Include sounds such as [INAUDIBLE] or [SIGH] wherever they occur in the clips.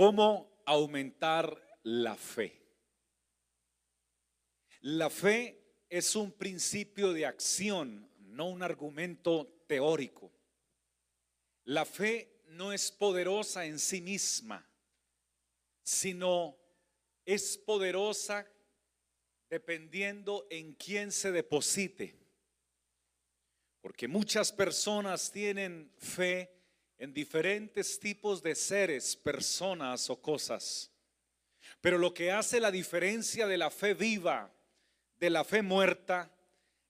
¿Cómo aumentar la fe? La fe es un principio de acción, no un argumento teórico. La fe no es poderosa en sí misma, sino es poderosa dependiendo en quién se deposite. Porque muchas personas tienen fe en diferentes tipos de seres, personas o cosas. Pero lo que hace la diferencia de la fe viva de la fe muerta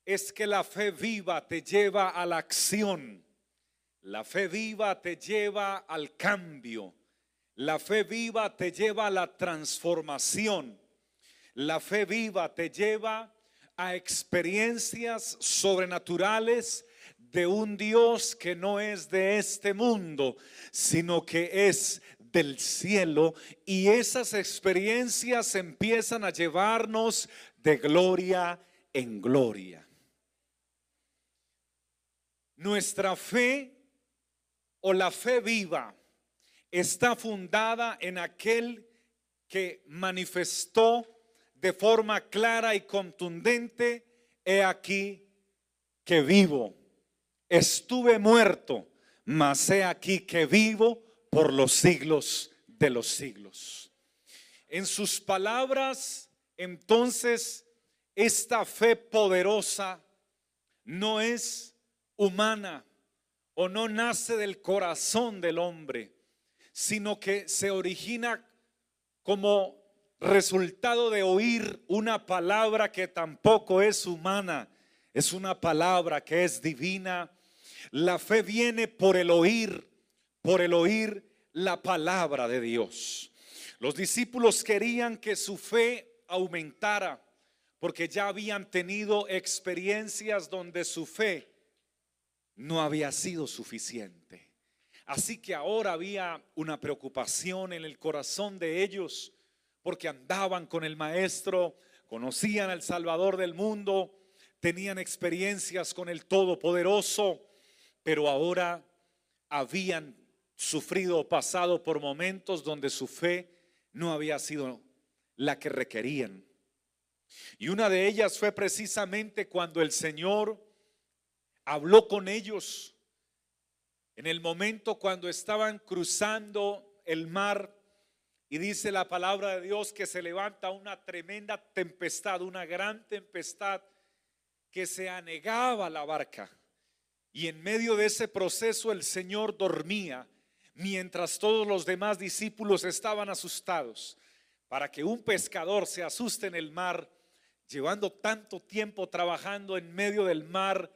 es que la fe viva te lleva a la acción. La fe viva te lleva al cambio. La fe viva te lleva a la transformación. La fe viva te lleva a experiencias sobrenaturales de un Dios que no es de este mundo, sino que es del cielo y esas experiencias empiezan a llevarnos de gloria en gloria. Nuestra fe o la fe viva está fundada en aquel que manifestó de forma clara y contundente, he aquí que vivo. Estuve muerto, mas he aquí que vivo por los siglos de los siglos. En sus palabras, entonces, esta fe poderosa no es humana o no nace del corazón del hombre, sino que se origina como resultado de oír una palabra que tampoco es humana, es una palabra que es divina. La fe viene por el oír, por el oír la palabra de Dios. Los discípulos querían que su fe aumentara porque ya habían tenido experiencias donde su fe no había sido suficiente. Así que ahora había una preocupación en el corazón de ellos porque andaban con el Maestro, conocían al Salvador del mundo, tenían experiencias con el Todopoderoso, pero ahora habían sufrido o pasado por momentos donde su fe no había sido la que requerían. Y una de ellas fue precisamente cuando el Señor habló con ellos en el momento cuando estaban cruzando el mar y dice la palabra de Dios que se levanta una tremenda tempestad, una gran tempestad que se anegaba la barca. Y en medio de ese proceso el Señor dormía mientras todos los demás discípulos estaban asustados. Para que un pescador se asuste en el mar, llevando tanto tiempo trabajando en medio del mar,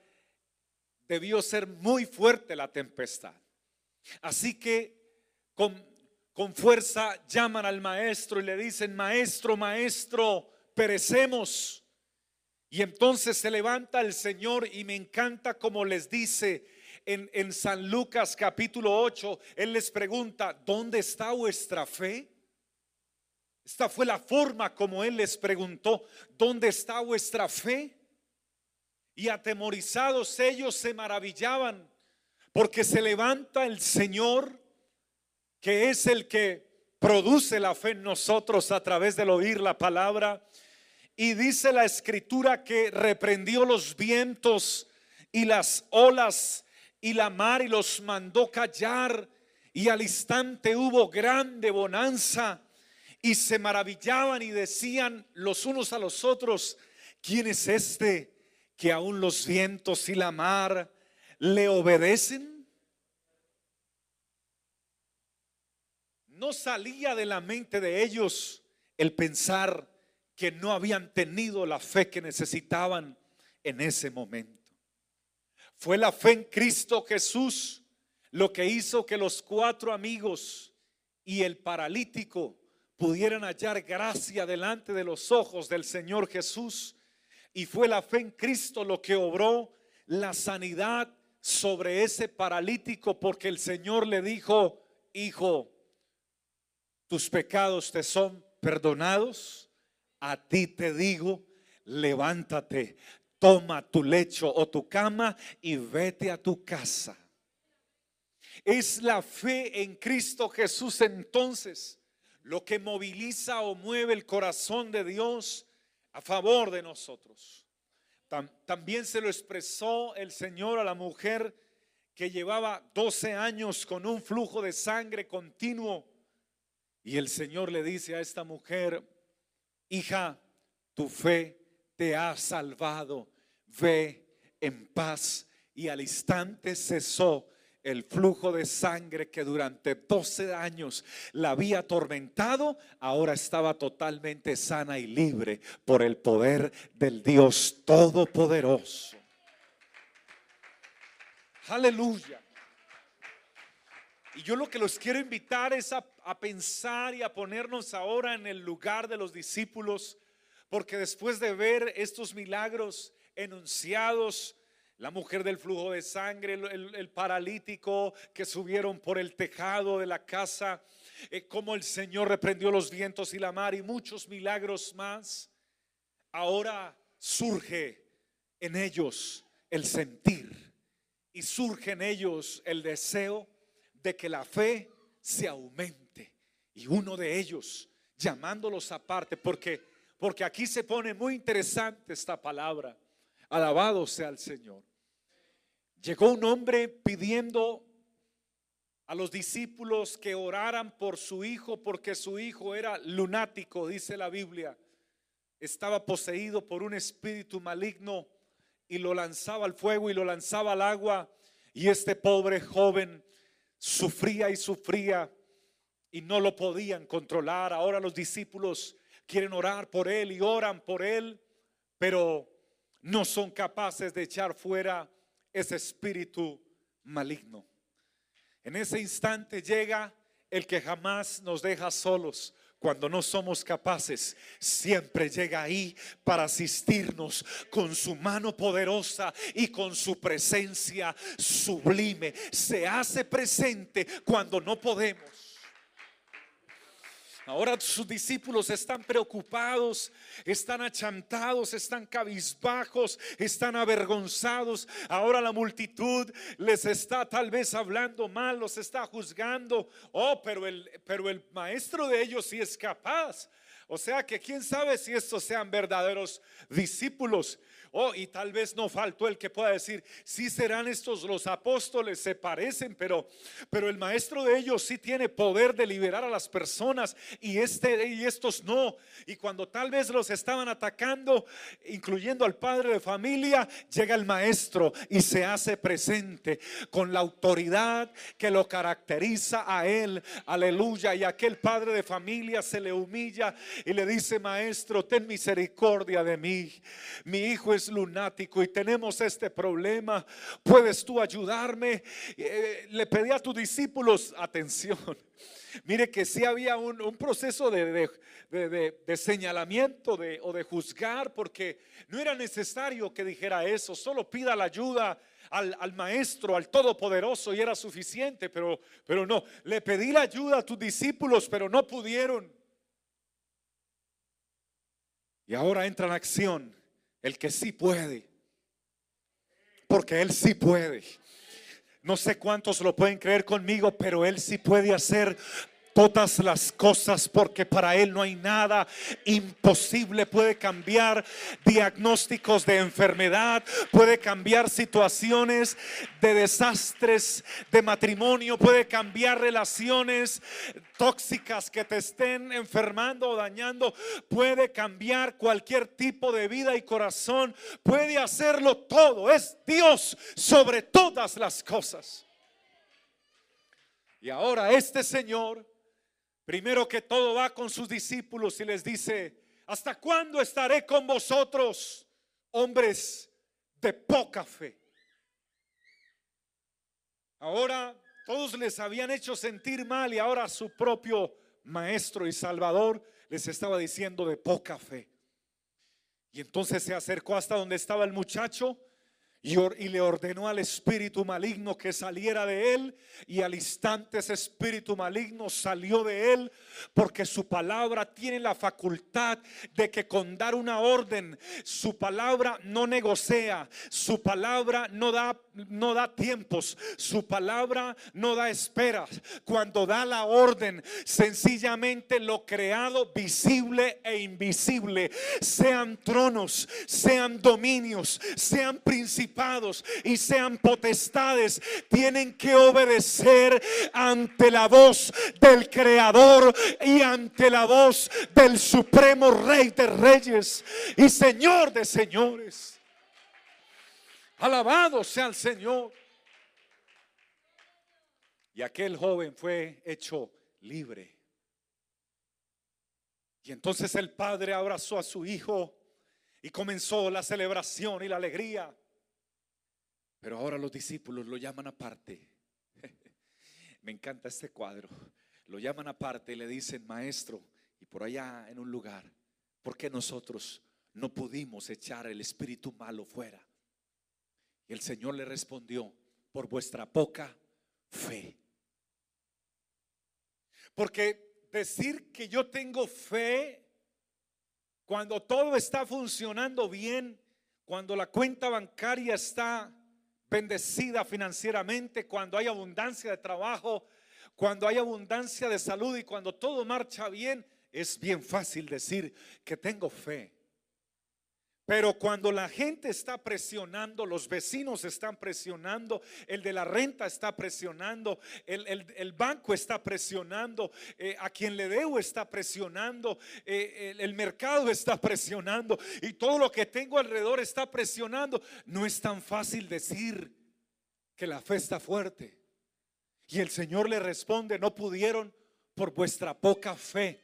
debió ser muy fuerte la tempestad. Así que con, con fuerza llaman al maestro y le dicen, maestro, maestro, perecemos. Y entonces se levanta el Señor y me encanta como les dice en, en San Lucas capítulo 8, Él les pregunta, ¿dónde está vuestra fe? Esta fue la forma como Él les preguntó, ¿dónde está vuestra fe? Y atemorizados ellos se maravillaban porque se levanta el Señor, que es el que produce la fe en nosotros a través del oír la palabra. Y dice la escritura que reprendió los vientos y las olas y la mar y los mandó callar. Y al instante hubo grande bonanza y se maravillaban y decían los unos a los otros, ¿quién es este que aún los vientos y la mar le obedecen? No salía de la mente de ellos el pensar que no habían tenido la fe que necesitaban en ese momento. Fue la fe en Cristo Jesús lo que hizo que los cuatro amigos y el paralítico pudieran hallar gracia delante de los ojos del Señor Jesús. Y fue la fe en Cristo lo que obró la sanidad sobre ese paralítico porque el Señor le dijo, hijo, tus pecados te son perdonados. A ti te digo, levántate, toma tu lecho o tu cama y vete a tu casa. Es la fe en Cristo Jesús entonces lo que moviliza o mueve el corazón de Dios a favor de nosotros. También se lo expresó el Señor a la mujer que llevaba 12 años con un flujo de sangre continuo. Y el Señor le dice a esta mujer, hija, tu fe te ha salvado, ve en paz. Y al instante cesó el flujo de sangre que durante 12 años la había atormentado, ahora estaba totalmente sana y libre por el poder del Dios Todopoderoso. Aleluya. Y yo lo que los quiero invitar es a, pensar y a ponernos ahora en el lugar de los discípulos, porque después de ver estos milagros enunciados, la mujer del flujo de sangre, el, paralítico que subieron por el tejado de la casa, eh, como el Señor reprendió los vientos y la mar y muchos milagros más. Ahora surge en ellos el sentir y surge en ellos el deseo de que la fe se aumente. Y uno de ellos, llamándolos aparte, porque, porque aquí se pone muy interesante esta palabra Alabado sea el Señor. Llegó un hombre pidiendo a los discípulos que oraran por su hijo porque su hijo era lunático, dice la Biblia. Estaba poseído por un espíritu maligno y lo lanzaba al fuego y lo lanzaba al agua. Y este pobre joven sufría y sufría y no lo podían controlar. Ahora los discípulos quieren orar por él y oran por él, pero no son capaces de echar fuera ese espíritu maligno. En ese instante llega el que jamás nos deja solos. Cuando no somos capaces, siempre llega ahí para asistirnos con su mano poderosa y con su presencia sublime. Se hace presente cuando no podemos. Ahora sus discípulos están preocupados, están achantados, están cabizbajos, están avergonzados. Ahora la multitud les está tal vez hablando mal, los está juzgando. Oh, pero el, pero el maestro de ellos sí es capaz. O sea que quién sabe si estos sean verdaderos discípulos. Oh, y tal vez no faltó el que pueda decir, sí serán estos los apóstoles, se parecen, pero, pero el maestro de ellos sí tiene poder de liberar a las personas y, este, y estos no. Y cuando tal vez los estaban atacando, incluyendo al padre de familia, llega el maestro y se hace presente con la autoridad que lo caracteriza a él. Aleluya. Y aquel padre de familia se le humilla y le dice, maestro, ten misericordia de mí. Mi hijo es lunático y tenemos este problema. ¿Puedes tú ayudarme? Eh, le pedí a tus discípulos atención. [LAUGHS] Mire que si había un, proceso de, de, señalamiento de, o de juzgar, porque no era necesario que dijera eso, solo pida la ayuda al, al, maestro, al todopoderoso y era suficiente, pero, pero no, le pedí la ayuda a tus discípulos, pero no pudieron. Y ahora entra en acción el que sí puede. Porque Él sí puede. No sé cuántos lo pueden creer conmigo, pero Él sí puede hacer todas las cosas porque para Él no hay nada imposible. Puede cambiar diagnósticos de enfermedad, puede cambiar situaciones de desastres de matrimonio, puede cambiar relaciones tóxicas que te estén enfermando o dañando, puede cambiar cualquier tipo de vida y corazón, puede hacerlo todo. Es Dios sobre todas las cosas. Y ahora este Señor Primero que todo va con sus discípulos y les dice, ¿hasta cuándo estaré con vosotros, hombres de poca fe. Ahora todos les habían hecho sentir mal y ahora su propio maestro y salvador les estaba diciendo de poca fe. Y entonces se acercó hasta donde estaba el muchacho y, le ordenó al espíritu maligno que saliera de él y al instante ese espíritu maligno salió de él porque su palabra tiene la facultad de que con dar una orden su palabra no negocia, su palabra no da no da tiempos, su palabra no da esperas. Cuando da la orden, sencillamente lo creado visible e invisible, sean tronos, sean dominios, sean y sean potestades, tienen que obedecer ante la voz del Creador y ante la voz del Supremo Rey de Reyes y Señor de Señores. Alabado sea el Señor. Y aquel joven fue hecho libre. Y entonces el padre abrazó a su hijo y comenzó la celebración y la alegría. Pero ahora los discípulos lo llaman aparte. [LAUGHS] Me encanta este cuadro. Lo llaman aparte y le dicen, maestro, y por allá en un lugar, ¿por qué nosotros no pudimos echar el espíritu malo fuera? Y el Señor le respondió, por vuestra poca fe. Porque decir que yo tengo fe cuando todo está funcionando bien, cuando la cuenta bancaria está bendecida financieramente, cuando hay abundancia de trabajo, cuando hay abundancia de salud y cuando todo marcha bien, es bien fácil decir que tengo fe. Pero cuando la gente está presionando, los vecinos están presionando, el de la renta está presionando, el, banco está presionando, eh, a quien le debo está presionando, eh, el, el mercado está [LAUGHS] presionando y todo lo que tengo alrededor está presionando, no es tan fácil decir que la fe está fuerte. Y el Señor le responde, no pudieron por vuestra poca fe.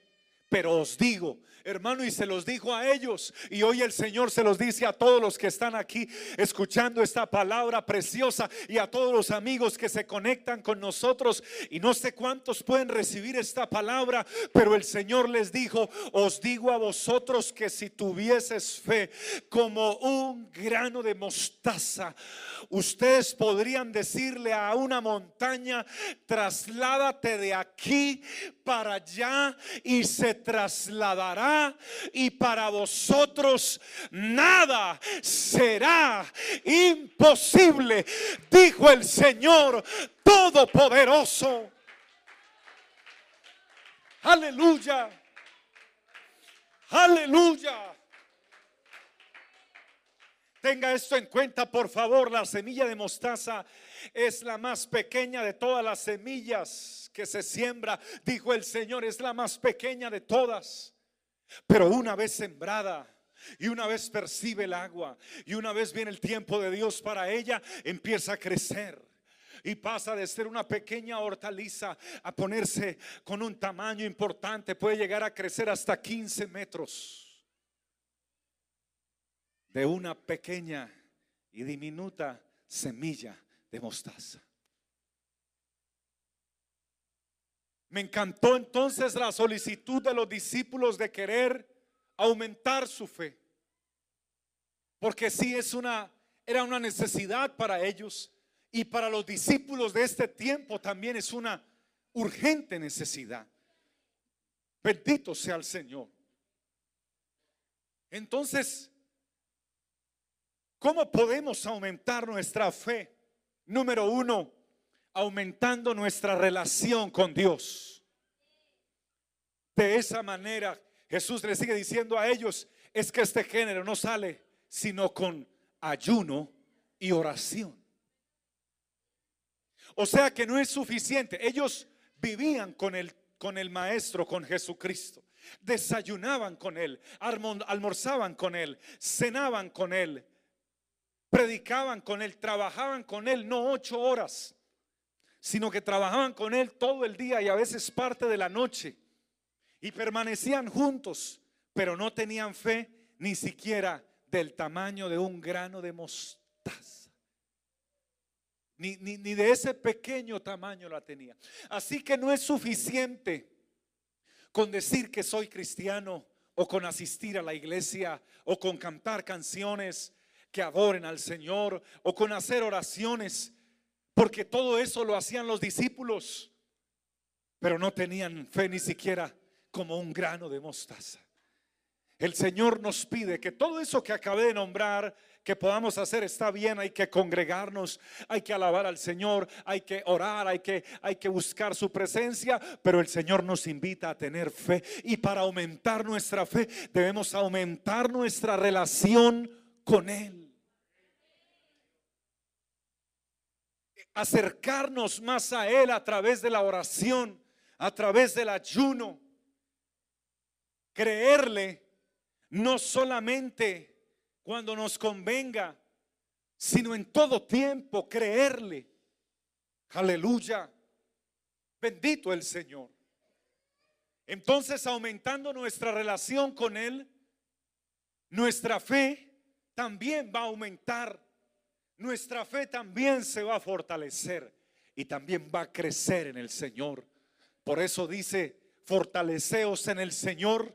Pero os digo, hermano, y se los dijo a ellos, y hoy el Señor se los dice a todos los que están aquí escuchando esta palabra preciosa y a todos los amigos que se conectan con nosotros. Y no sé cuántos pueden recibir esta palabra, pero el Señor les dijo, os digo a vosotros que si tuvieses fe como un grano de mostaza, ustedes podrían decirle a una montaña, trasládate de aquí para allá y se trasladará y para vosotros nada será imposible, dijo el Señor Todopoderoso. Aleluya. Aleluya. Tenga esto en cuenta, por favor. La semilla de mostaza es la más pequeña de todas las semillas que se siembra. Dijo el Señor, es la más pequeña de todas. Pero una vez sembrada, y una vez percibe el agua, y una vez viene el tiempo de Dios para ella, empieza a crecer y pasa de ser una pequeña hortaliza a ponerse con un tamaño importante, puede llegar a crecer hasta 15 metros de una pequeña y diminuta semilla de mostaza. Me encantó entonces la solicitud de los discípulos de querer aumentar su fe. Porque sí es una era una necesidad para ellos y para los discípulos de este tiempo también es una urgente necesidad. Bendito sea el Señor. Entonces, ¿Cómo podemos aumentar nuestra fe? Número uno, aumentando nuestra relación con Dios. De esa manera, Jesús le sigue diciendo a ellos, es que este género no sale sino con ayuno y oración. O sea que no es suficiente. Ellos vivían con el, con el Maestro, con Jesucristo. Desayunaban con Él, almorzaban con Él, cenaban con Él, predicaban con él, trabajaban con él, no ocho horas, sino que trabajaban con él todo el día y a veces parte de la noche. Y permanecían juntos, pero no tenían fe ni siquiera del tamaño de un grano de mostaza. Ni, ni, ni de ese pequeño tamaño la tenía. Así que no es suficiente con decir que soy cristiano o con asistir a la iglesia o con cantar canciones que adoren al Señor o con hacer oraciones, porque todo eso lo hacían los discípulos, pero no tenían fe ni siquiera como un grano de mostaza. El Señor nos pide que todo eso que acabé de nombrar, que podamos hacer está bien, hay que congregarnos, hay que alabar al Señor, hay que orar, hay que, hay que buscar su presencia, pero el Señor nos invita a tener fe y para aumentar nuestra fe debemos aumentar nuestra relación con Él. Acercarnos más a Él a través de la oración, a través del ayuno, creerle no solamente cuando nos convenga, sino en todo tiempo creerle. Aleluya. Bendito el Señor. Entonces, aumentando nuestra relación con Él, nuestra fe también va a aumentar. Nuestra fe también se va a fortalecer y también va a crecer en el Señor. Por eso dice, fortaleceos en el Señor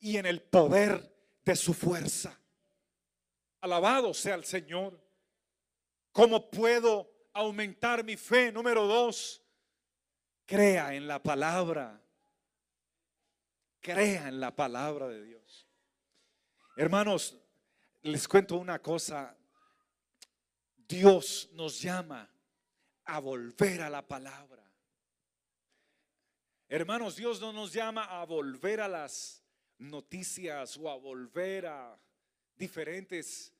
y en el poder de su fuerza. Alabado sea el Señor. ¿Cómo puedo aumentar mi fe? Número dos, crea en la palabra. Crea en la palabra de Dios. Hermanos, les cuento una cosa. Dios nos llama a volver a la palabra. Hermanos, Dios no nos llama a volver a las noticias o a volver a diferentes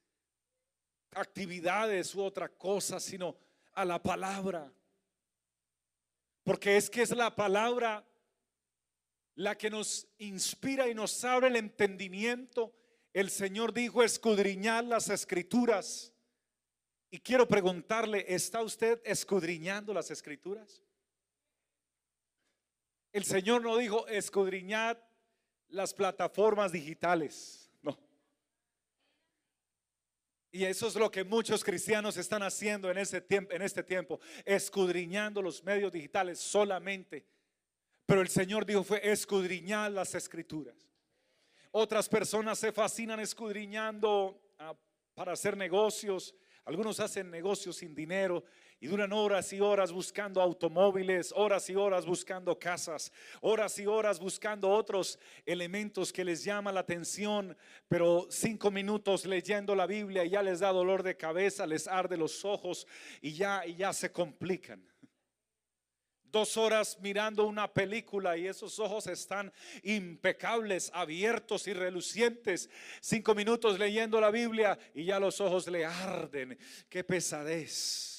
actividades u otra cosa, sino a la palabra. Porque es que es la palabra la que nos inspira y nos abre el entendimiento. El Señor dijo escudriñar las escrituras. Y quiero preguntarle, ¿está usted escudriñando las escrituras? El Señor no dijo escudriñar las plataformas digitales. No. Y eso es lo que muchos cristianos están haciendo en este tiempo, escudriñando los medios digitales solamente. Pero el Señor dijo fue escudriñar las escrituras. Otras personas se fascinan escudriñando ah, para hacer negocios. Algunos hacen negocios sin dinero y duran horas y horas buscando automóviles, horas y horas buscando casas, horas y horas buscando otros elementos que les llama la atención, pero cinco minutos leyendo la Biblia ya les da dolor de cabeza, les arde los ojos y ya, y ya se complican dos horas mirando una película y esos ojos están impecables, abiertos y relucientes. Cinco minutos leyendo la Biblia y ya los ojos le arden. Qué pesadez.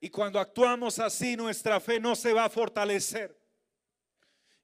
Y cuando actuamos así, nuestra fe no se va a fortalecer.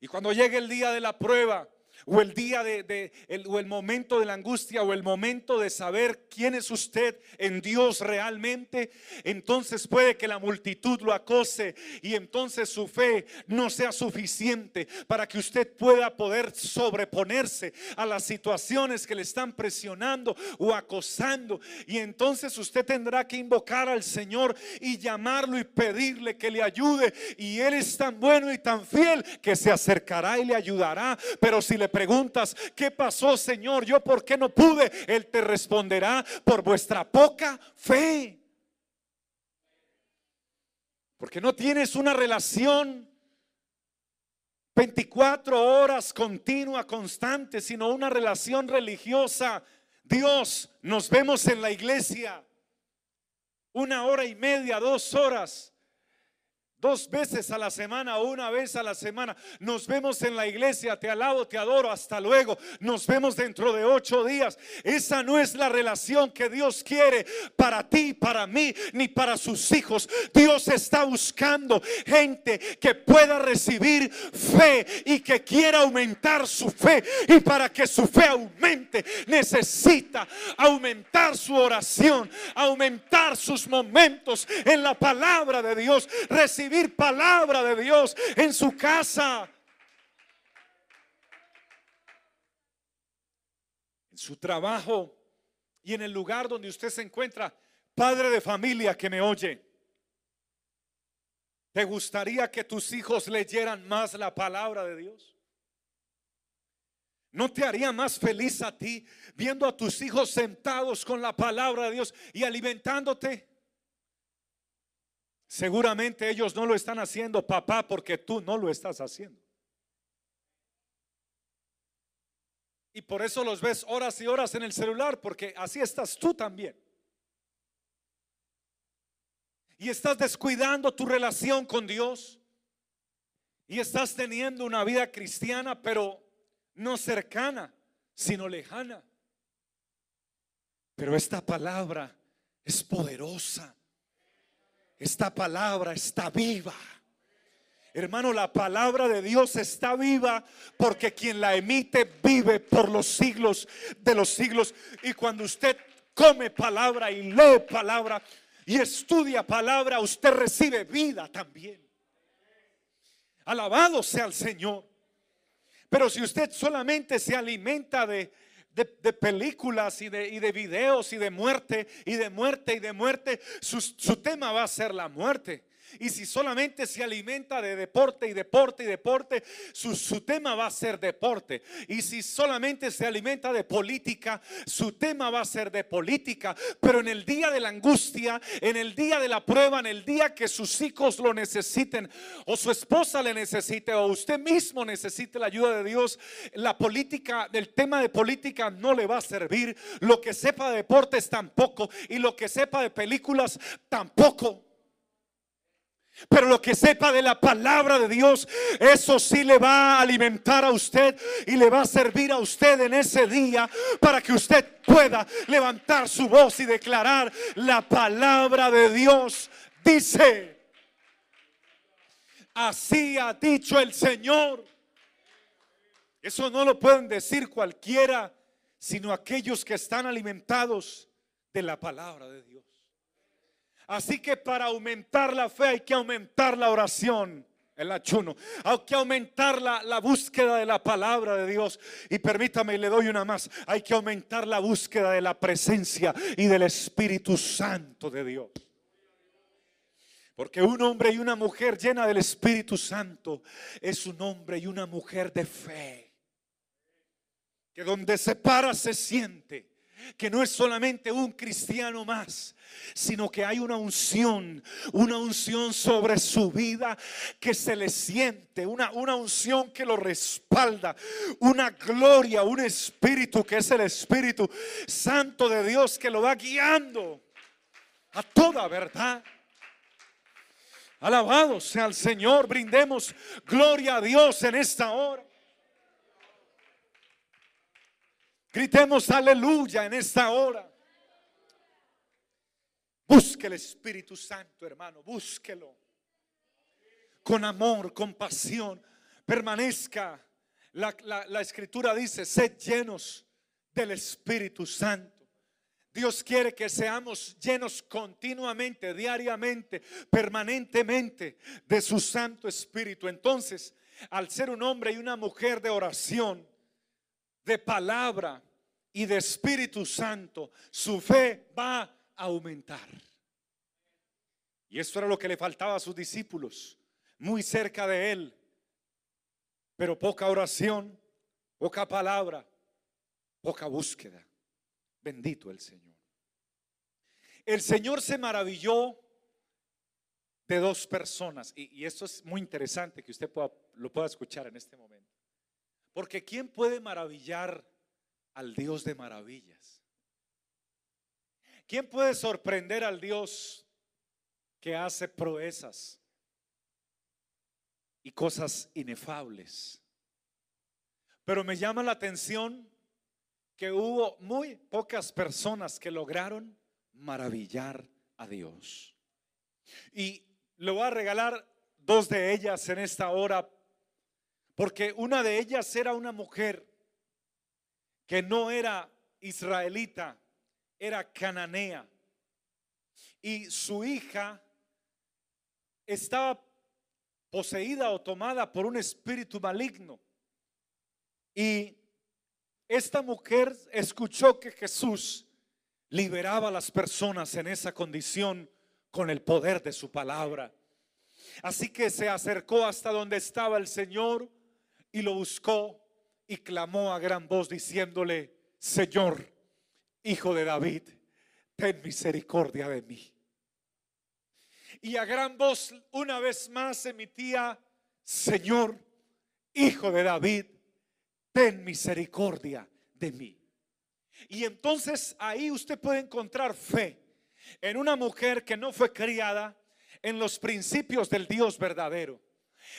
Y cuando llegue el día de la prueba, o el día de, el, o el momento de la angustia o el momento de saber quién es usted en Dios realmente, entonces puede que la multitud lo acose y entonces su fe no sea suficiente para que usted pueda poder sobreponerse a las situaciones que le están presionando o acosando. Y entonces usted tendrá que invocar al Señor y llamarlo y pedirle que le ayude. Y él es tan bueno y tan fiel que se acercará y le ayudará, pero si le preguntas, ¿qué pasó, Señor? ¿Yo por qué no pude? Él te responderá por vuestra poca fe. Porque no tienes una relación 24 horas continua, constante, sino una relación religiosa. Dios, nos vemos en la iglesia una hora y media, dos horas. Dos veces a la semana una vez a la semana. Nos vemos en la iglesia, te alabo, te adoro, hasta luego. Nos vemos dentro de ocho días. Esa no es la relación que Dios quiere para ti, para mí, ni para sus hijos. Dios está buscando gente que pueda recibir fe y que quiera aumentar su fe. Y para que su fe aumente, necesita aumentar su oración, aumentar sus momentos en la palabra de Dios. Palabra de Dios en su casa. En su trabajo y en el lugar donde usted se encuentra, Padre de familia que me oye, ¿te gustaría que tus hijos leyeran más la palabra de Dios? ¿No te haría más feliz a ti viendo a tus hijos sentados con la palabra de Dios y alimentándote? Seguramente ellos no lo están haciendo, papá, porque tú no lo estás haciendo. Y por eso los ves horas y horas en el celular, porque así estás tú también. Y estás descuidando tu relación con Dios. Y estás teniendo una vida cristiana, pero no cercana, sino lejana. Pero esta palabra es poderosa. Esta palabra está viva. Hermano, la palabra de Dios está viva porque quien la emite vive por los siglos de los siglos. Y cuando usted come palabra y lee palabra y estudia palabra, usted recibe vida también. Alabado sea el Señor. Pero si usted solamente se alimenta de, de, películas y de, y de, videos y de muerte y de muerte y de muerte, su, su tema va a ser la muerte. Y si solamente se alimenta de deporte y deporte y deporte, su, tema va a ser deporte. Y si solamente se alimenta de política, su tema va a ser de política. Pero en el día de la angustia, en el día de la prueba, en el día que sus hijos lo necesiten, o su esposa le necesite, o usted mismo necesite la ayuda de Dios, la política, el tema de política no le va a servir. Lo que sepa de deportes tampoco. Y lo que sepa de películas tampoco. Pero lo que sepa de la palabra de Dios, eso sí le va a alimentar a usted y le va a servir a usted en ese día para que usted pueda levantar su voz y declarar la palabra de Dios. Dice, así ha dicho el Señor. Eso no lo pueden decir cualquiera, sino aquellos que están alimentados de la palabra de Dios. Así que para aumentar la fe hay que aumentar la oración, el ayuno. Hay que aumentar la, la, búsqueda de la palabra de Dios. Y permítame, le doy una más. Hay que aumentar la búsqueda de la presencia y del Espíritu Santo de Dios. Porque un hombre y una mujer llena del Espíritu Santo es un hombre y una mujer de fe. Que donde se para se siente que no es solamente un cristiano más, sino que hay una unción, una unción sobre su vida que se le siente, una, una unción que lo respalda, una gloria, un espíritu que es el Espíritu Santo de Dios que lo va guiando a toda verdad. Alabado sea el Señor, brindemos gloria a Dios en esta hora. Gritemos aleluya en esta hora. Busque el Espíritu Santo, hermano, búsquelo. Con amor, con pasión. Permanezca. La, la escritura dice, sed llenos del Espíritu Santo. Dios quiere que seamos llenos continuamente, diariamente, permanentemente de su Santo Espíritu. Entonces, al ser un hombre y una mujer de oración, de palabra, y de Espíritu Santo, su fe va a aumentar. Y esto era lo que le faltaba a sus discípulos, muy cerca de él, pero poca oración, poca palabra, poca búsqueda. Bendito el Señor. El Señor se maravilló de dos personas, y, esto es muy interesante que usted lo pueda escuchar en este momento. Porque ¿quién puede maravillar al Dios de maravillas? ¿Quién puede sorprender al Dios que hace proezas y cosas inefables? Pero me llama la atención que hubo muy pocas personas que lograron maravillar a Dios. Y le voy a regalar dos de ellas en esta hora, porque una de ellas era una mujer que no era israelita, era cananea. Y su hija estaba poseída o tomada por un espíritu maligno. Y esta mujer escuchó que Jesús liberaba a las personas en esa condición con el poder de su palabra. Así que se acercó hasta donde estaba el Señor y lo buscó y clamó a gran voz diciéndole, Señor, hijo de David, ten misericordia de mí. Y a gran voz una vez más emitía, Señor, hijo de David, ten misericordia de mí. Y entonces ahí usted puede encontrar fe en una mujer que no fue criada en los principios del Dios verdadero.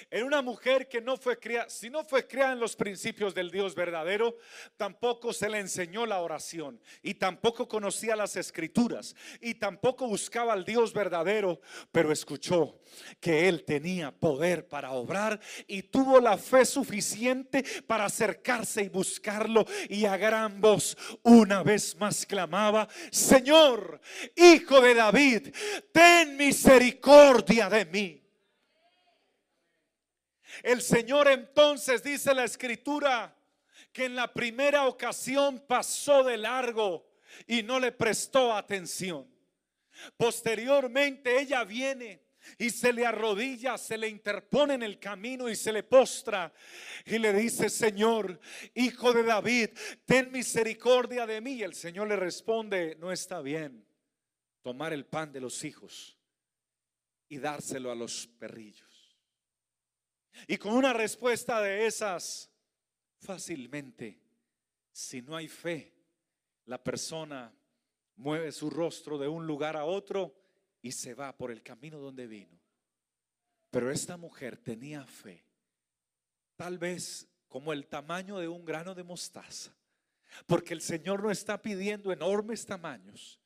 En una mujer que no fue criada, si no fue criada en los principios del Dios verdadero, tampoco se le enseñó la oración y tampoco conocía las escrituras y tampoco buscaba al Dios verdadero, pero escuchó que él tenía poder para obrar y tuvo la fe suficiente para acercarse y buscarlo y a gran voz una vez más clamaba, Señor, hijo de David, ten misericordia de mí. El Señor entonces dice la escritura que en la primera ocasión pasó de largo y no le prestó atención. Posteriormente ella viene y se le arrodilla, se le interpone en el camino y se le postra y le dice, Señor, hijo de David, ten misericordia de mí. Y el Señor le responde, no está bien tomar el pan de los hijos y dárselo a los perrillos. Y con una respuesta de esas, fácilmente, si no hay fe, la persona mueve su rostro de un lugar a otro y se va por el camino donde vino. Pero esta mujer tenía fe, tal vez como el tamaño de un grano de mostaza, porque el Señor no está pidiendo enormes tamaños,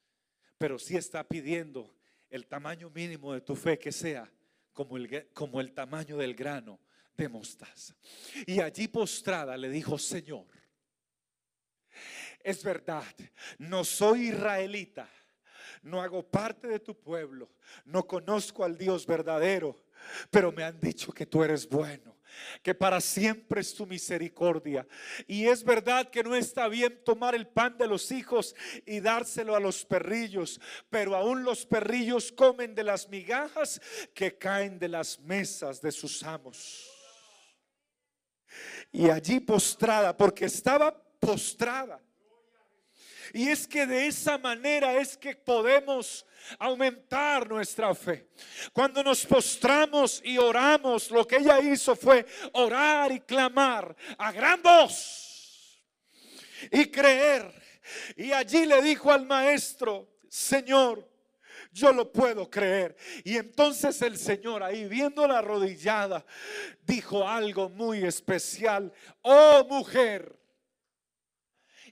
pero sí está pidiendo el tamaño mínimo de tu fe que sea como el, como el tamaño del grano de mostaza. Y allí postrada le dijo, Señor, es verdad, no soy israelita, no hago parte de tu pueblo, no conozco al Dios verdadero, pero me han dicho que tú eres bueno que para siempre es tu misericordia. Y es verdad que no está bien tomar el pan de los hijos y dárselo a los perrillos, pero aún los perrillos comen de las migajas que caen de las mesas de sus amos. Y allí postrada, porque estaba postrada. Y es que de esa manera es que podemos aumentar nuestra fe. Cuando nos postramos y oramos, lo que ella hizo fue orar y clamar a gran voz y creer. Y allí le dijo al maestro, Señor, yo lo puedo creer. Y entonces el Señor ahí viendo la arrodillada dijo algo muy especial. Oh mujer,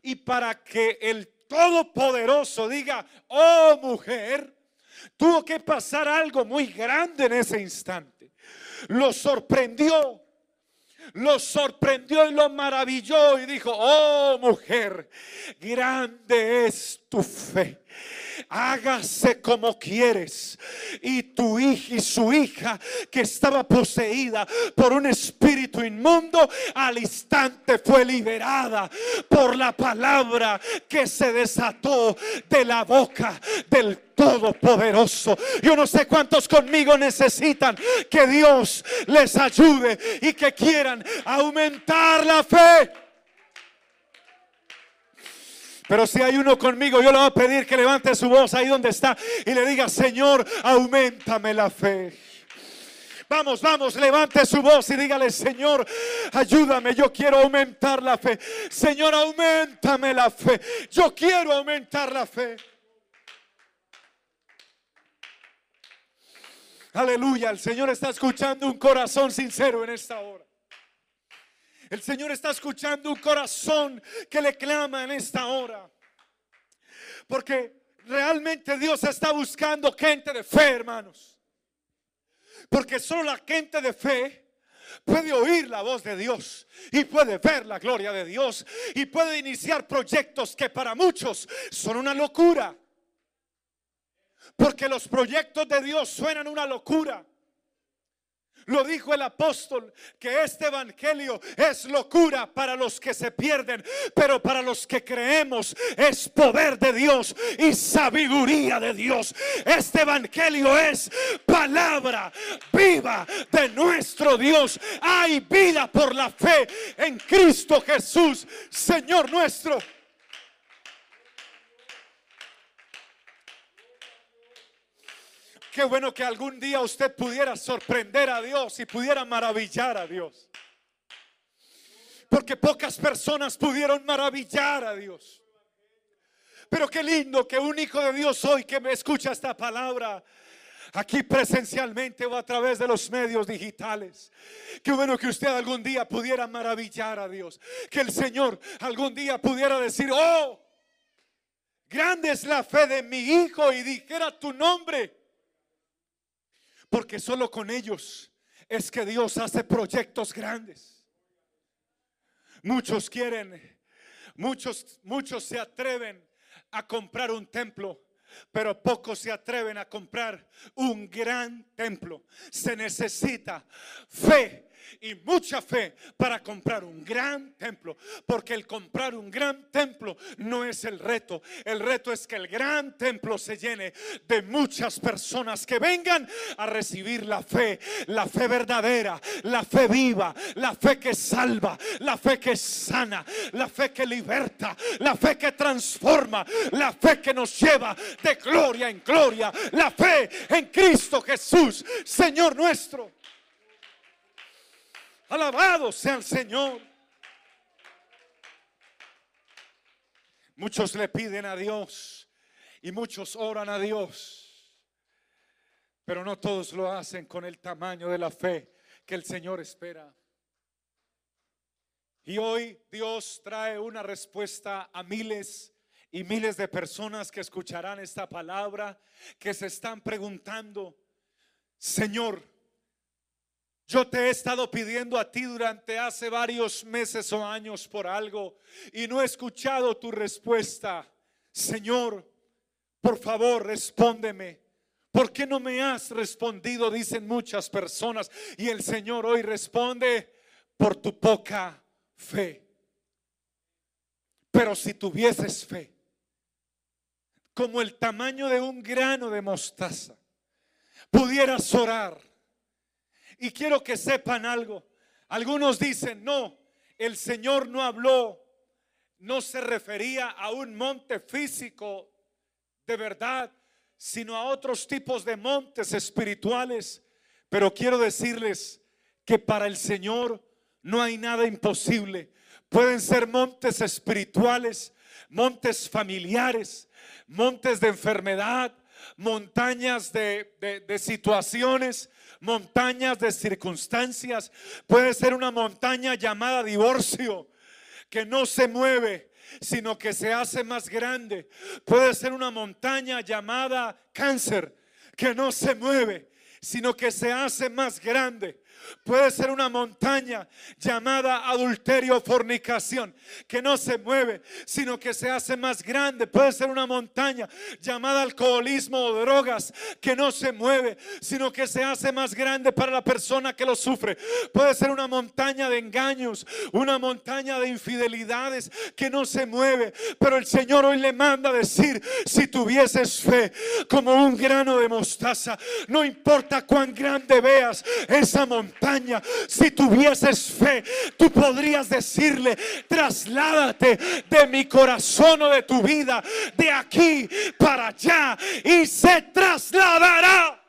y para que el Todopoderoso diga, oh mujer, tuvo que pasar algo muy grande en ese instante. Lo sorprendió, lo sorprendió y lo maravilló y dijo, oh mujer, grande es tu fe hágase como quieres. Y tu hija y su hija que estaba poseída por un espíritu inmundo, al instante fue liberada por la palabra que se desató de la boca del Todopoderoso. Yo no sé cuántos conmigo necesitan que Dios les ayude y que quieran aumentar la fe. Pero si hay uno conmigo, yo le voy a pedir que levante su voz ahí donde está y le diga, Señor, aumentame la fe. Vamos, vamos, levante su voz y dígale, Señor, ayúdame, yo quiero aumentar la fe. Señor, aumentame la fe. Yo quiero aumentar la fe. Aleluya, el Señor está escuchando un corazón sincero en esta hora. El Señor está escuchando un corazón que le clama en esta hora. Porque realmente Dios está buscando gente de fe, hermanos. Porque solo la gente de fe puede oír la voz de Dios y puede ver la gloria de Dios y puede iniciar proyectos que para muchos son una locura. Porque los proyectos de Dios suenan una locura. Lo dijo el apóstol, que este evangelio es locura para los que se pierden, pero para los que creemos es poder de Dios y sabiduría de Dios. Este evangelio es palabra viva de nuestro Dios. Hay vida por la fe en Cristo Jesús, Señor nuestro. Qué bueno que algún día usted pudiera sorprender a Dios y pudiera maravillar a Dios. Porque pocas personas pudieron maravillar a Dios. Pero qué lindo que un hijo de Dios hoy que me escucha esta palabra aquí presencialmente o a través de los medios digitales. Qué bueno que usted algún día pudiera maravillar a Dios. Que el Señor algún día pudiera decir, oh, grande es la fe de mi hijo y dijera tu nombre. Porque solo con ellos es que Dios hace proyectos grandes. Muchos quieren, muchos, muchos se atreven a comprar un templo, pero pocos se atreven a comprar un gran templo. Se necesita fe y mucha fe para comprar un gran templo. Porque el comprar un gran templo no es el reto. El reto es que el gran templo se llene de muchas personas que vengan a recibir la fe, la fe verdadera, la fe viva, la fe que salva, la fe que sana, la fe que liberta, la fe que transforma, la fe que nos lleva de gloria en gloria, la fe en Cristo Jesús, Señor nuestro. Alabado sea el Señor. Muchos le piden a Dios y muchos oran a Dios, pero no todos lo hacen con el tamaño de la fe que el Señor espera. Y hoy Dios trae una respuesta a miles y miles de personas que escucharán esta palabra, que se están preguntando, Señor, yo te he estado pidiendo a ti durante hace varios meses o años por algo y no he escuchado tu respuesta. Señor, por favor, respóndeme. ¿Por qué no me has respondido? Dicen muchas personas. Y el Señor hoy responde por tu poca fe. Pero si tuvieses fe, como el tamaño de un grano de mostaza, pudieras orar y quiero que sepan algo. Algunos dicen, no, el Señor no habló, no se refería a un monte físico de verdad, sino a otros tipos de montes espirituales. Pero quiero decirles que para el Señor no hay nada imposible. Pueden ser montes espirituales, montes familiares, montes de enfermedad, montañas de, situaciones, montañas de circunstancias. Puede ser una montaña llamada divorcio que no se mueve, sino que se hace más grande. Puede ser una montaña llamada cáncer que no se mueve, sino que se hace más grande. Puede ser una montaña llamada adulterio fornicación, que no se mueve, sino que se hace más grande. Puede ser una montaña llamada alcoholismo o drogas, que no se mueve, sino que se hace más grande para la persona que lo sufre. Puede ser una montaña de engaños, una montaña de infidelidades, que no se mueve. Pero el Señor hoy le manda decir, si tuvieses fe como un grano de mostaza, no importa cuán grande veas esa montaña si tuvieses fe, tú podrías decirle, trasládate de mi corazón o de tu vida, de aquí para allá, y se trasladará.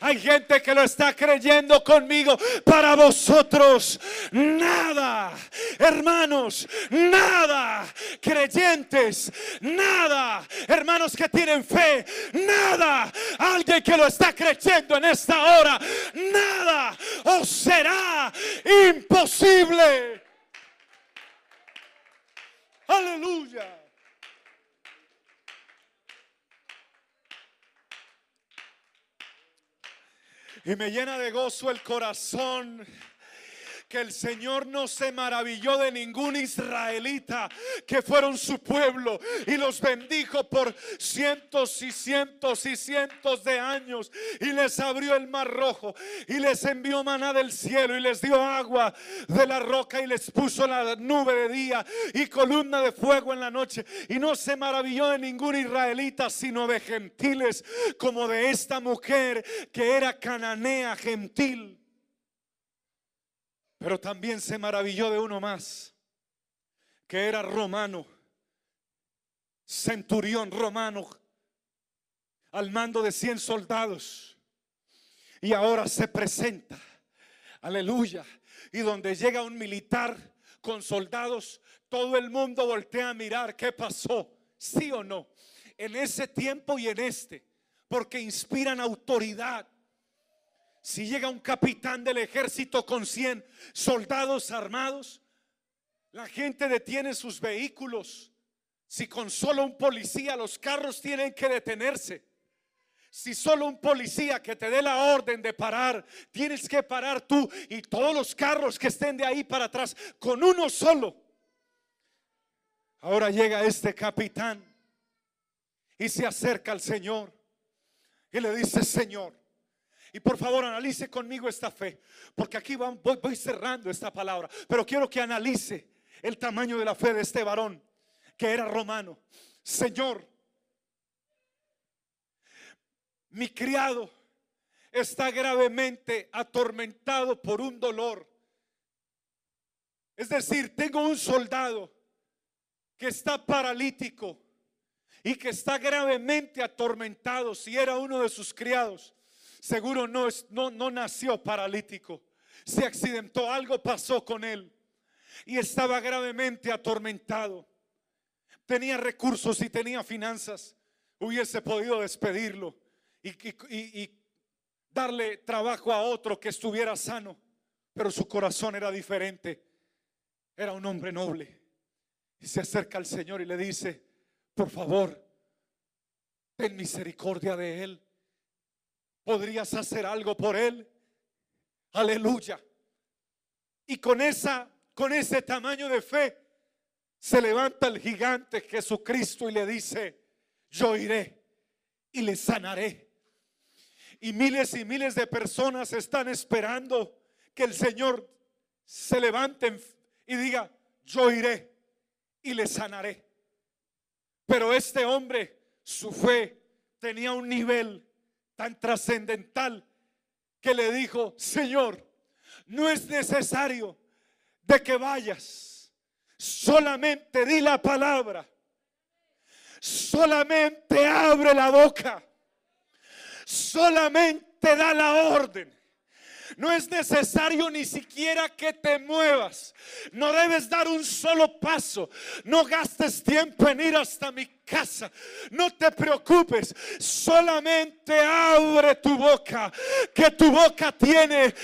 Hay gente que lo está creyendo conmigo. Para vosotros, nada. Hermanos, nada. Creyentes, nada. Hermanos que tienen fe, nada. Alguien que lo está creyendo en esta hora, nada. Os será imposible. Aleluya. Y me llena de gozo el corazón que el Señor no se maravilló de ningún israelita que fueron su pueblo y los bendijo por cientos y cientos y cientos de años y les abrió el mar rojo y les envió maná del cielo y les dio agua de la roca y les puso la nube de día y columna de fuego en la noche y no se maravilló de ningún israelita sino de gentiles como de esta mujer que era cananea gentil pero también se maravilló de uno más, que era romano, centurión romano, al mando de 100 soldados. Y ahora se presenta, aleluya. Y donde llega un militar con soldados, todo el mundo voltea a mirar qué pasó, sí o no, en ese tiempo y en este, porque inspiran autoridad si llega un capitán del ejército con 100 soldados armados, la gente detiene sus vehículos. Si con solo un policía los carros tienen que detenerse. Si solo un policía que te dé la orden de parar, tienes que parar tú y todos los carros que estén de ahí para atrás con uno solo. Ahora llega este capitán y se acerca al Señor y le dice, Señor, y por favor analice conmigo esta fe, porque aquí voy, voy cerrando esta palabra, pero quiero que analice el tamaño de la fe de este varón, que era romano. Señor, mi criado está gravemente atormentado por un dolor. Es decir, tengo un soldado que está paralítico y que está gravemente atormentado si era uno de sus criados seguro no, no, no nació paralítico. Se accidentó, algo pasó con él. Y estaba gravemente atormentado. Tenía recursos y tenía finanzas. Hubiese podido despedirlo y, y darle trabajo a otro que estuviera sano. Pero su corazón era diferente. Era un hombre noble. Y se acerca al Señor y le dice, por favor, ten misericordia de él podrías hacer algo por él. Aleluya. Y con esa con ese tamaño de fe se levanta el gigante Jesucristo y le dice, "Yo iré y le sanaré." Y miles y miles de personas están esperando que el Señor se levante y diga, "Yo iré y le sanaré." Pero este hombre, su fe tenía un nivel tan trascendental que le dijo, Señor, no es necesario de que vayas, solamente di la palabra, solamente abre la boca, solamente da la orden. No es necesario ni siquiera que te muevas. No debes dar un solo paso. No gastes tiempo en ir hasta mi casa. No te preocupes. Solamente abre tu boca. Que tu boca tiene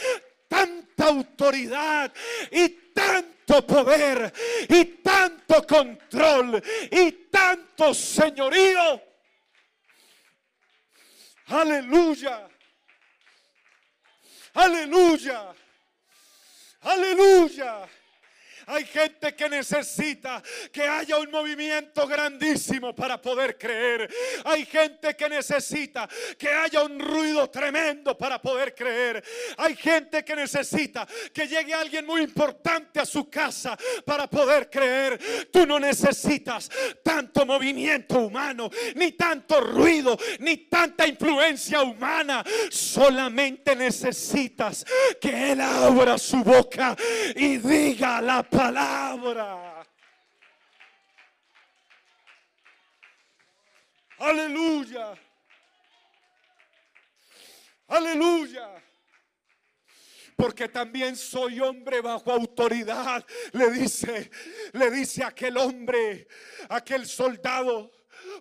tanta autoridad y tanto poder y tanto control y tanto señorío. Aleluya. Aleluya. Aleluya. Hay gente que necesita que haya un movimiento grandísimo para poder creer. Hay gente que necesita que haya un ruido tremendo para poder creer. Hay gente que necesita que llegue alguien muy importante a su casa para poder creer. Tú no necesitas tanto movimiento humano, ni tanto ruido, ni tanta influencia humana. Solamente necesitas que Él abra su boca y diga la palabra. Aleluya. Aleluya. Porque también soy hombre bajo autoridad. Le dice, le dice aquel hombre, aquel soldado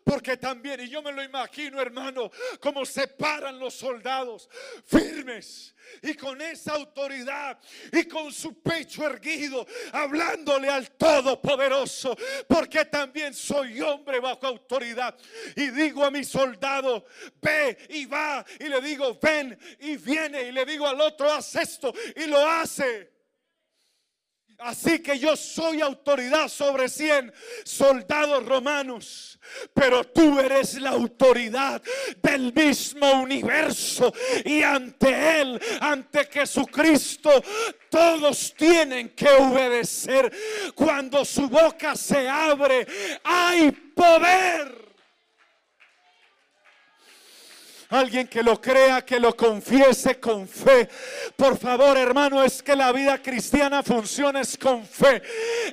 porque también, y yo me lo imagino, hermano, como se paran los soldados firmes y con esa autoridad y con su pecho erguido, hablándole al Todopoderoso, porque también soy hombre bajo autoridad. Y digo a mi soldado, ve y va, y le digo, ven y viene, y le digo al otro, haz esto, y lo hace. Así que yo soy autoridad sobre 100 soldados romanos, pero tú eres la autoridad del mismo universo y ante Él, ante Jesucristo, todos tienen que obedecer. Cuando su boca se abre, hay poder. Alguien que lo crea, que lo confiese con fe. Por favor, hermano, es que la vida cristiana funciona con fe.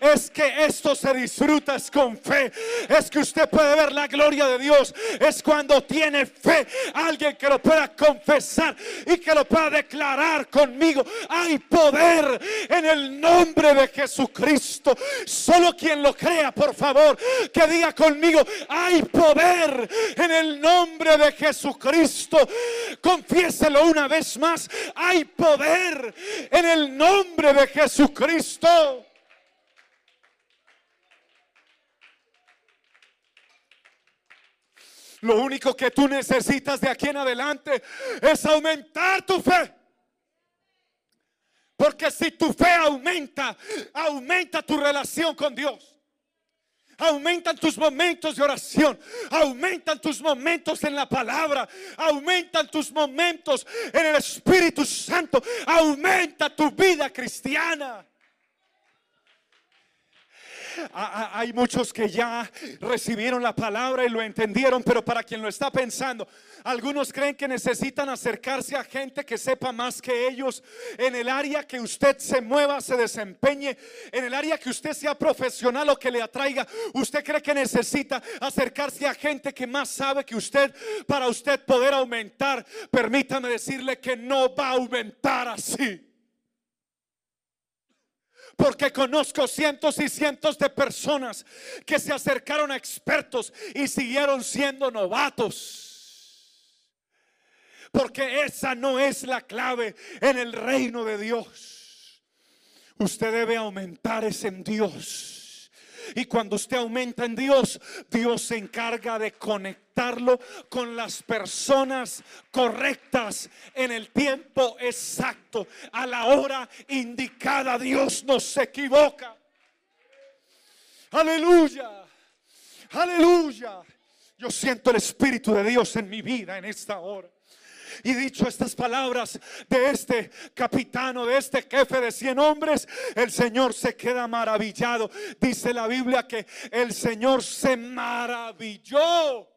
Es que esto se disfruta es con fe. Es que usted puede ver la gloria de Dios. Es cuando tiene fe. Alguien que lo pueda confesar y que lo pueda declarar conmigo. Hay poder en el nombre de Jesucristo. Solo quien lo crea, por favor, que diga conmigo, hay poder en el nombre de Jesucristo. Confiéselo una vez más. Hay poder en el nombre de Jesucristo. Lo único que tú necesitas de aquí en adelante es aumentar tu fe. Porque si tu fe aumenta, aumenta tu relación con Dios. Aumentan tus momentos de oración. Aumentan tus momentos en la palabra. Aumentan tus momentos en el Espíritu Santo. Aumenta tu vida cristiana. Hay muchos que ya recibieron la palabra y lo entendieron, pero para quien lo está pensando, algunos creen que necesitan acercarse a gente que sepa más que ellos en el área que usted se mueva, se desempeñe, en el área que usted sea profesional o que le atraiga. Usted cree que necesita acercarse a gente que más sabe que usted para usted poder aumentar. Permítame decirle que no va a aumentar así. Porque conozco cientos y cientos de personas que se acercaron a expertos y siguieron siendo novatos. Porque esa no es la clave en el reino de Dios. Usted debe aumentar ese en Dios. Y cuando usted aumenta en Dios, Dios se encarga de conectarlo con las personas correctas en el tiempo exacto, a la hora indicada. Dios no se equivoca. Aleluya. Aleluya. Yo siento el Espíritu de Dios en mi vida en esta hora. Y dicho estas palabras de este capitano, de este jefe de cien hombres, el Señor se queda maravillado. Dice la Biblia que el Señor se maravilló.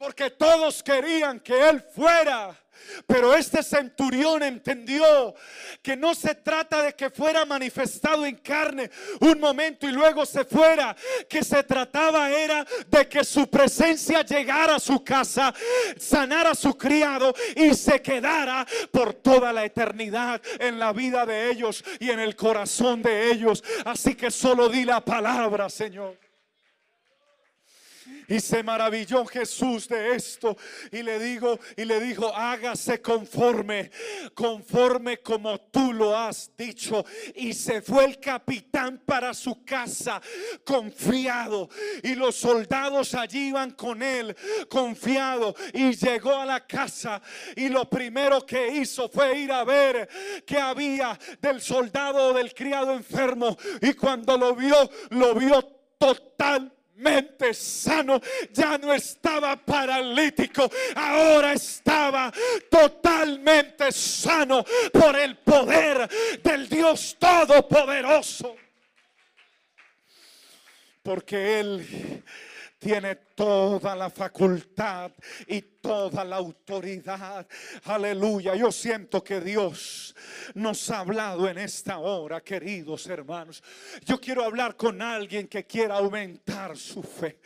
Porque todos querían que Él fuera. Pero este centurión entendió que no se trata de que fuera manifestado en carne un momento y luego se fuera, que se trataba era de que su presencia llegara a su casa, sanara a su criado y se quedara por toda la eternidad en la vida de ellos y en el corazón de ellos. Así que solo di la palabra, Señor. Y se maravilló Jesús de esto. Y le digo, y le dijo, hágase conforme, conforme como tú lo has dicho. Y se fue el capitán para su casa, confiado. Y los soldados allí iban con él, confiado. Y llegó a la casa. Y lo primero que hizo fue ir a ver que había del soldado o del criado enfermo. Y cuando lo vio, lo vio total sano, ya no estaba paralítico, ahora estaba totalmente sano por el poder del Dios Todopoderoso. Porque Él tiene toda la facultad y toda la autoridad. Aleluya. Yo siento que Dios nos ha hablado en esta hora, queridos hermanos. Yo quiero hablar con alguien que quiera aumentar su fe.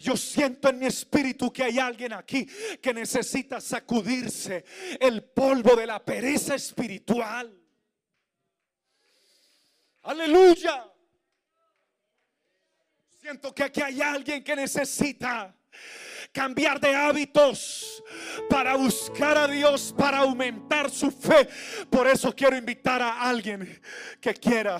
Yo siento en mi espíritu que hay alguien aquí que necesita sacudirse el polvo de la pereza espiritual. Aleluya. Siento que aquí hay alguien que necesita cambiar de hábitos para buscar a Dios, para aumentar su fe. Por eso quiero invitar a alguien que quiera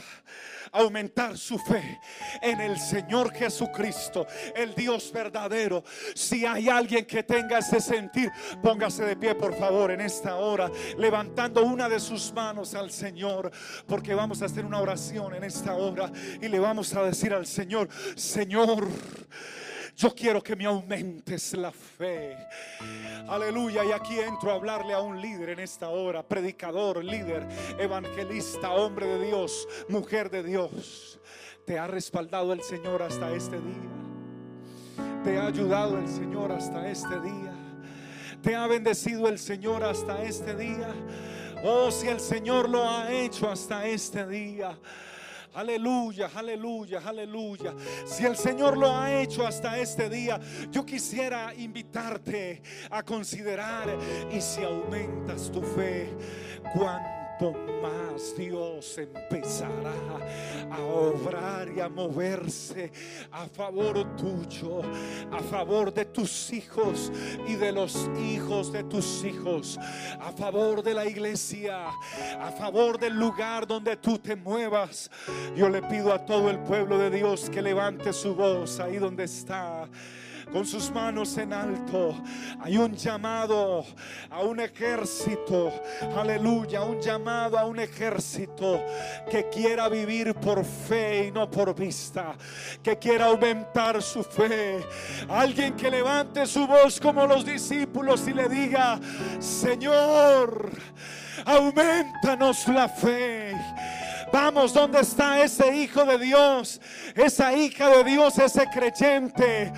aumentar su fe en el Señor Jesucristo, el Dios verdadero. Si hay alguien que tenga ese sentir, póngase de pie por favor en esta hora, levantando una de sus manos al Señor, porque vamos a hacer una oración en esta hora y le vamos a decir al Señor, Señor, yo quiero que me aumentes la fe. Aleluya. Y aquí entro a hablarle a un líder en esta hora. Predicador, líder, evangelista, hombre de Dios, mujer de Dios. Te ha respaldado el Señor hasta este día. Te ha ayudado el Señor hasta este día. Te ha bendecido el Señor hasta este día. Oh, si el Señor lo ha hecho hasta este día. Aleluya, aleluya, aleluya. Si el Señor lo ha hecho hasta este día, yo quisiera invitarte a considerar y si aumentas tu fe, cuánto más Dios empezará a obrar y a moverse a favor tuyo, a favor de tus hijos y de los hijos de tus hijos, a favor de la iglesia, a favor del lugar donde tú te muevas. Yo le pido a todo el pueblo de Dios que levante su voz ahí donde está con sus manos en alto. Hay un llamado a un ejército, aleluya, un llamado a un ejército que quiera vivir por fe y no por vista, que quiera aumentar su fe. Alguien que levante su voz como los discípulos y le diga, Señor, aumentanos la fe. Vamos, ¿dónde está ese hijo de Dios? Esa hija de Dios, ese creyente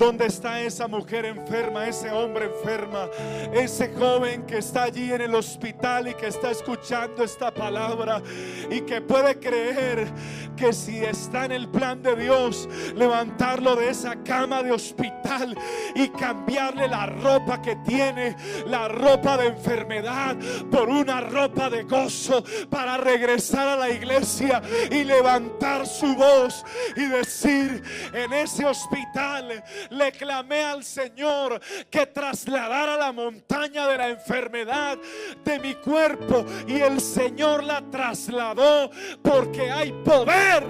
¿Dónde está esa mujer enferma, ese hombre enferma, ese joven que está allí en el hospital y que está escuchando esta palabra y que puede creer que si está en el plan de Dios, levantarlo de esa cama de hospital y cambiarle la ropa que tiene, la ropa de enfermedad, por una ropa de gozo para regresar a la iglesia y levantar su voz y decir en ese hospital, le clamé al Señor que trasladara la montaña de la enfermedad de mi cuerpo y el Señor la trasladó porque hay poder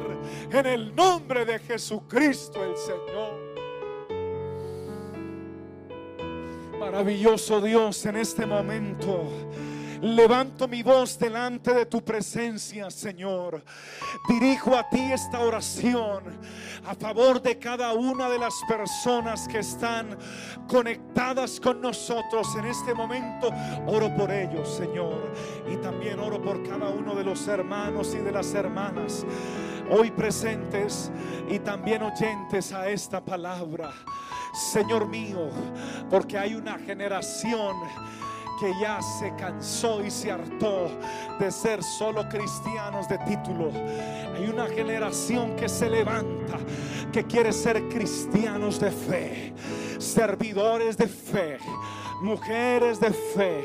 en el nombre de Jesucristo el Señor. Maravilloso Dios en este momento. Levanto mi voz delante de tu presencia, Señor. Dirijo a ti esta oración a favor de cada una de las personas que están conectadas con nosotros en este momento. Oro por ellos, Señor. Y también oro por cada uno de los hermanos y de las hermanas hoy presentes y también oyentes a esta palabra. Señor mío, porque hay una generación que ya se cansó y se hartó de ser solo cristianos de título. Hay una generación que se levanta, que quiere ser cristianos de fe, servidores de fe mujeres de fe,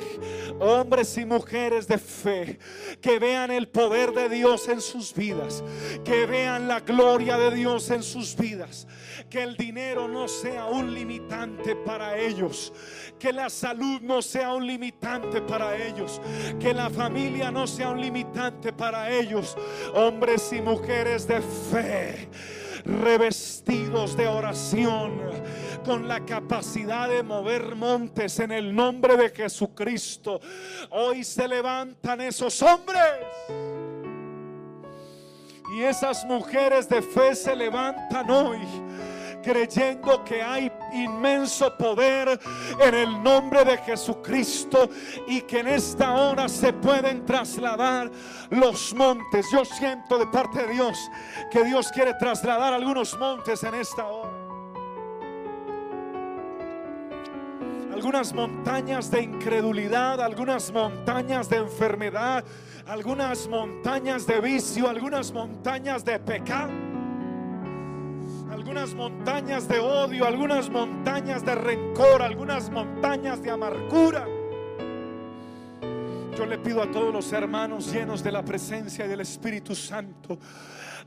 hombres y mujeres de fe, que vean el poder de Dios en sus vidas, que vean la gloria de Dios en sus vidas, que el dinero no sea un limitante para ellos, que la salud no sea un limitante para ellos, que la familia no sea un limitante para ellos, hombres y mujeres de fe revestidos de oración, con la capacidad de mover montes en el nombre de Jesucristo. Hoy se levantan esos hombres. Y esas mujeres de fe se levantan hoy creyendo que hay inmenso poder en el nombre de Jesucristo y que en esta hora se pueden trasladar los montes. Yo siento de parte de Dios que Dios quiere trasladar algunos montes en esta hora. Algunas montañas de incredulidad, algunas montañas de enfermedad, algunas montañas de vicio, algunas montañas de pecado algunas montañas de odio, algunas montañas de rencor, algunas montañas de amargura. Yo le pido a todos los hermanos llenos de la presencia del Espíritu Santo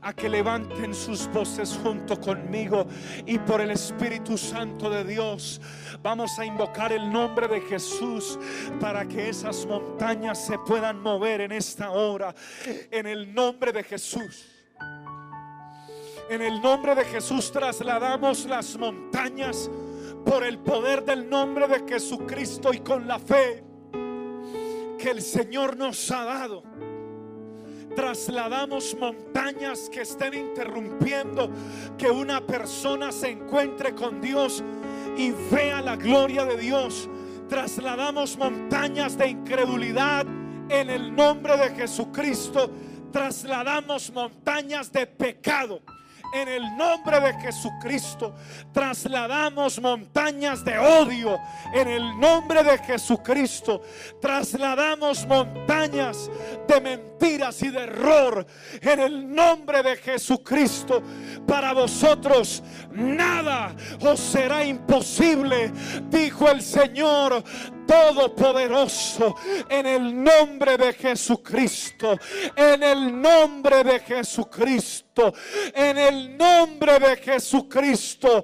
a que levanten sus voces junto conmigo y por el Espíritu Santo de Dios vamos a invocar el nombre de Jesús para que esas montañas se puedan mover en esta hora en el nombre de Jesús. En el nombre de Jesús trasladamos las montañas por el poder del nombre de Jesucristo y con la fe que el Señor nos ha dado. Trasladamos montañas que estén interrumpiendo que una persona se encuentre con Dios y vea la gloria de Dios. Trasladamos montañas de incredulidad en el nombre de Jesucristo. Trasladamos montañas de pecado en el nombre de Jesucristo. Trasladamos montañas de odio en el nombre de Jesucristo. Trasladamos montañas de y de error en el nombre de Jesucristo. Para vosotros nada os será imposible, dijo el Señor Todopoderoso, en el nombre de Jesucristo, en el nombre de Jesucristo, en el nombre de Jesucristo.